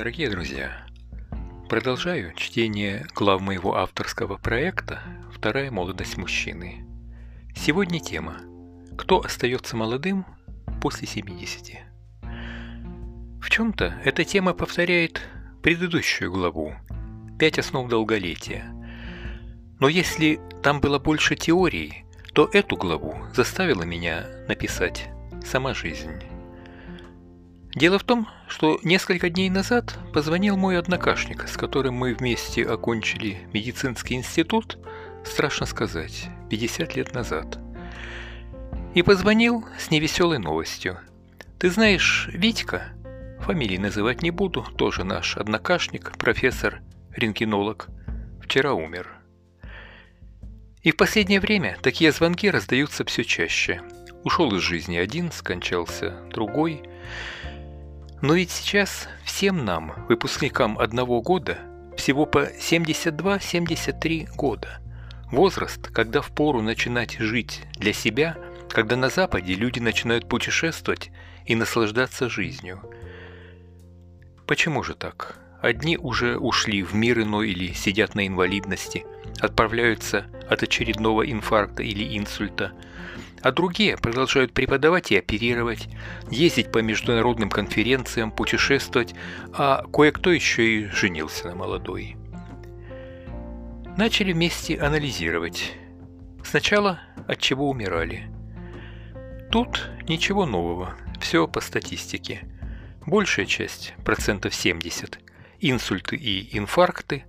Дорогие друзья, продолжаю чтение глав моего авторского проекта «Вторая молодость мужчины». Сегодня тема «Кто остается молодым после 70?». В чем-то эта тема повторяет предыдущую главу «Пять основ долголетия». Но если там было больше теории, то эту главу заставила меня написать сама жизнь. Дело в том, что несколько дней назад позвонил мой однокашник, с которым мы вместе окончили медицинский институт, страшно сказать, 50 лет назад. И позвонил с невеселой новостью. Ты знаешь, Витька, фамилии называть не буду, тоже наш однокашник, профессор, рентгенолог, вчера умер. И в последнее время такие звонки раздаются все чаще. Ушел из жизни один, скончался другой – но ведь сейчас всем нам, выпускникам одного года, всего по 72-73 года. Возраст, когда впору начинать жить для себя, когда на Западе люди начинают путешествовать и наслаждаться жизнью. Почему же так? Одни уже ушли в мир иной или сидят на инвалидности, отправляются от очередного инфаркта или инсульта – а другие продолжают преподавать и оперировать, ездить по международным конференциям, путешествовать, а кое-кто еще и женился на молодой. Начали вместе анализировать. Сначала от чего умирали. Тут ничего нового, все по статистике. Большая часть, процентов 70, инсульты и инфаркты,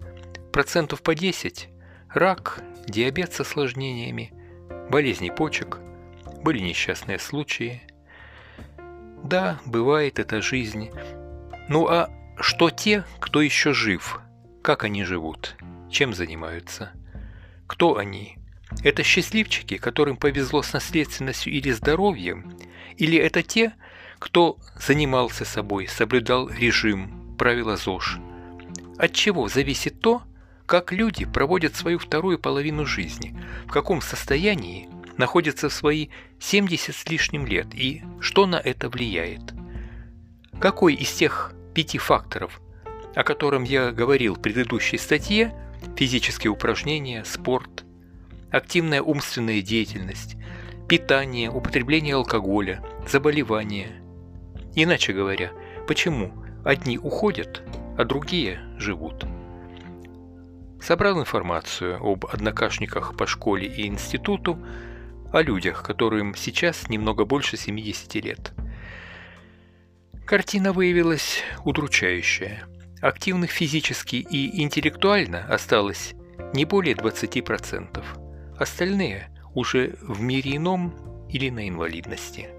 процентов по 10, рак, диабет с осложнениями, болезни почек – были несчастные случаи. Да, бывает это жизнь. Ну а что те, кто еще жив? Как они живут? Чем занимаются? Кто они? Это счастливчики, которым повезло с наследственностью или здоровьем? Или это те, кто занимался собой, соблюдал режим, правила ЗОЖ? От чего зависит то, как люди проводят свою вторую половину жизни, в каком состоянии находится в свои 70 с лишним лет и что на это влияет. Какой из тех пяти факторов, о котором я говорил в предыдущей статье, физические упражнения, спорт, активная умственная деятельность, питание, употребление алкоголя, заболевания. Иначе говоря, почему одни уходят, а другие живут? Собрал информацию об однокашниках по школе и институту, о людях, которым сейчас немного больше 70 лет. Картина выявилась удручающая. Активных физически и интеллектуально осталось не более 20%. Остальные уже в мире ином или на инвалидности.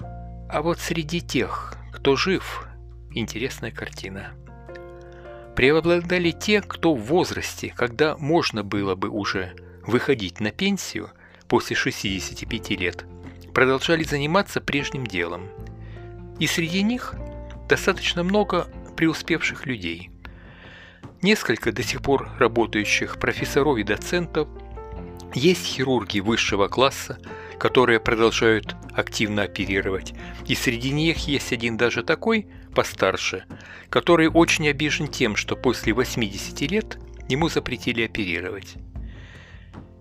А вот среди тех, кто жив, интересная картина. Преобладали те, кто в возрасте, когда можно было бы уже выходить на пенсию после 65 лет, продолжали заниматься прежним делом. И среди них достаточно много преуспевших людей. Несколько до сих пор работающих профессоров и доцентов, есть хирурги высшего класса, которые продолжают активно оперировать, и среди них есть один даже такой, постарше, который очень обижен тем, что после 80 лет ему запретили оперировать.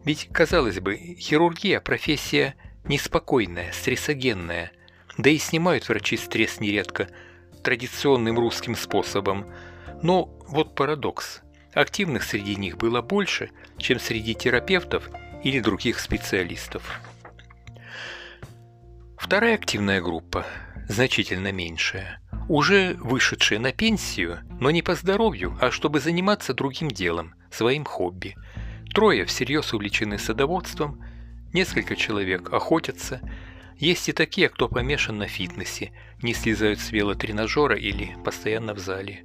Ведь, казалось бы, хирургия – профессия неспокойная, стрессогенная, да и снимают врачи стресс нередко традиционным русским способом. Но вот парадокс. Активных среди них было больше, чем среди терапевтов или других специалистов. Вторая активная группа, значительно меньшая, уже вышедшая на пенсию, но не по здоровью, а чтобы заниматься другим делом, своим хобби – Трое всерьез увлечены садоводством, несколько человек охотятся, есть и такие, кто помешан на фитнесе, не слезают с велотренажера или постоянно в зале.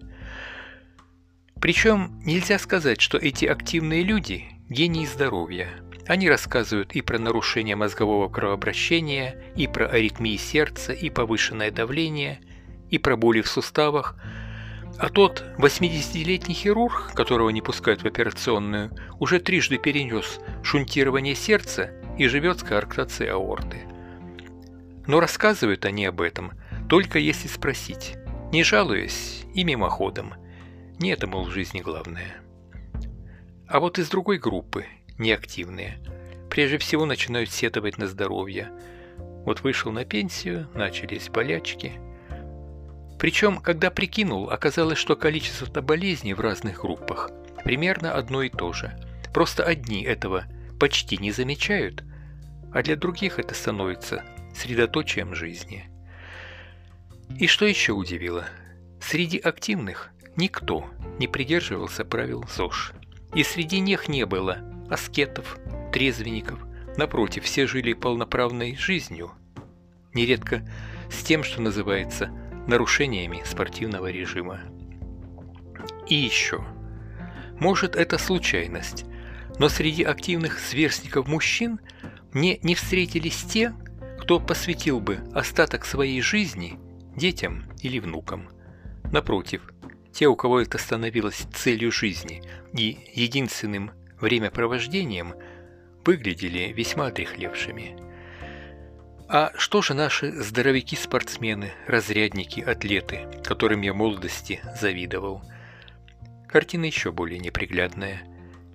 Причем нельзя сказать, что эти активные люди – гении здоровья. Они рассказывают и про нарушение мозгового кровообращения, и про аритмии сердца, и повышенное давление, и про боли в суставах – а тот 80-летний хирург, которого не пускают в операционную, уже трижды перенес шунтирование сердца и живет с коарктацией аорты. Но рассказывают они об этом только если спросить, не жалуясь и мимоходом. Не это, мол, в жизни главное. А вот из другой группы, неактивные, прежде всего начинают сетовать на здоровье. Вот вышел на пенсию, начались болячки. Причем, когда прикинул, оказалось, что количество болезней в разных группах примерно одно и то же. Просто одни этого почти не замечают, а для других это становится средоточием жизни. И что еще удивило? Среди активных никто не придерживался правил ЗОЖ. И среди них не было аскетов, трезвенников. Напротив, все жили полноправной жизнью. Нередко с тем, что называется нарушениями спортивного режима. И еще. Может, это случайность, но среди активных сверстников мужчин мне не встретились те, кто посвятил бы остаток своей жизни детям или внукам. Напротив, те, у кого это становилось целью жизни и единственным времяпровождением, выглядели весьма отрехлевшими. А что же наши здоровяки-спортсмены, разрядники, атлеты, которым я молодости завидовал? Картина еще более неприглядная.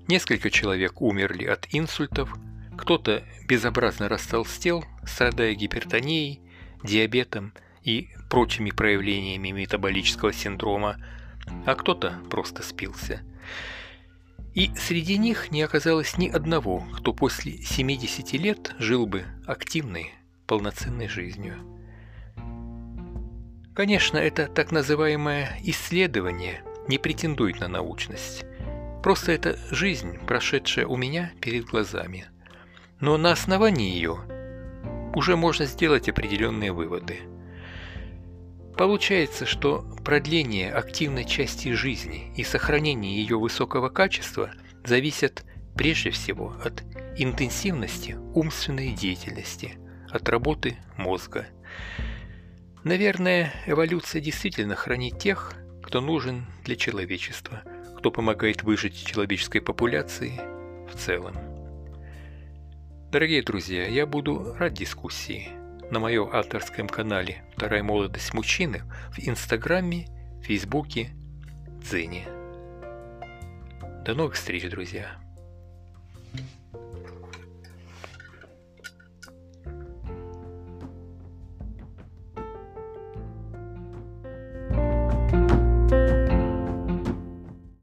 Несколько человек умерли от инсультов, кто-то безобразно растолстел, страдая гипертонией, диабетом и прочими проявлениями метаболического синдрома, а кто-то просто спился. И среди них не оказалось ни одного, кто после 70 лет жил бы активной, полноценной жизнью. Конечно, это так называемое исследование не претендует на научность. Просто это жизнь, прошедшая у меня перед глазами. Но на основании ее уже можно сделать определенные выводы – Получается, что продление активной части жизни и сохранение ее высокого качества зависят прежде всего от интенсивности умственной деятельности, от работы мозга. Наверное, эволюция действительно хранит тех, кто нужен для человечества, кто помогает выжить человеческой популяции в целом. Дорогие друзья, я буду рад дискуссии – на моем авторском канале «Вторая молодость мужчины» в Инстаграме, Фейсбуке, Дзене. До новых встреч, друзья!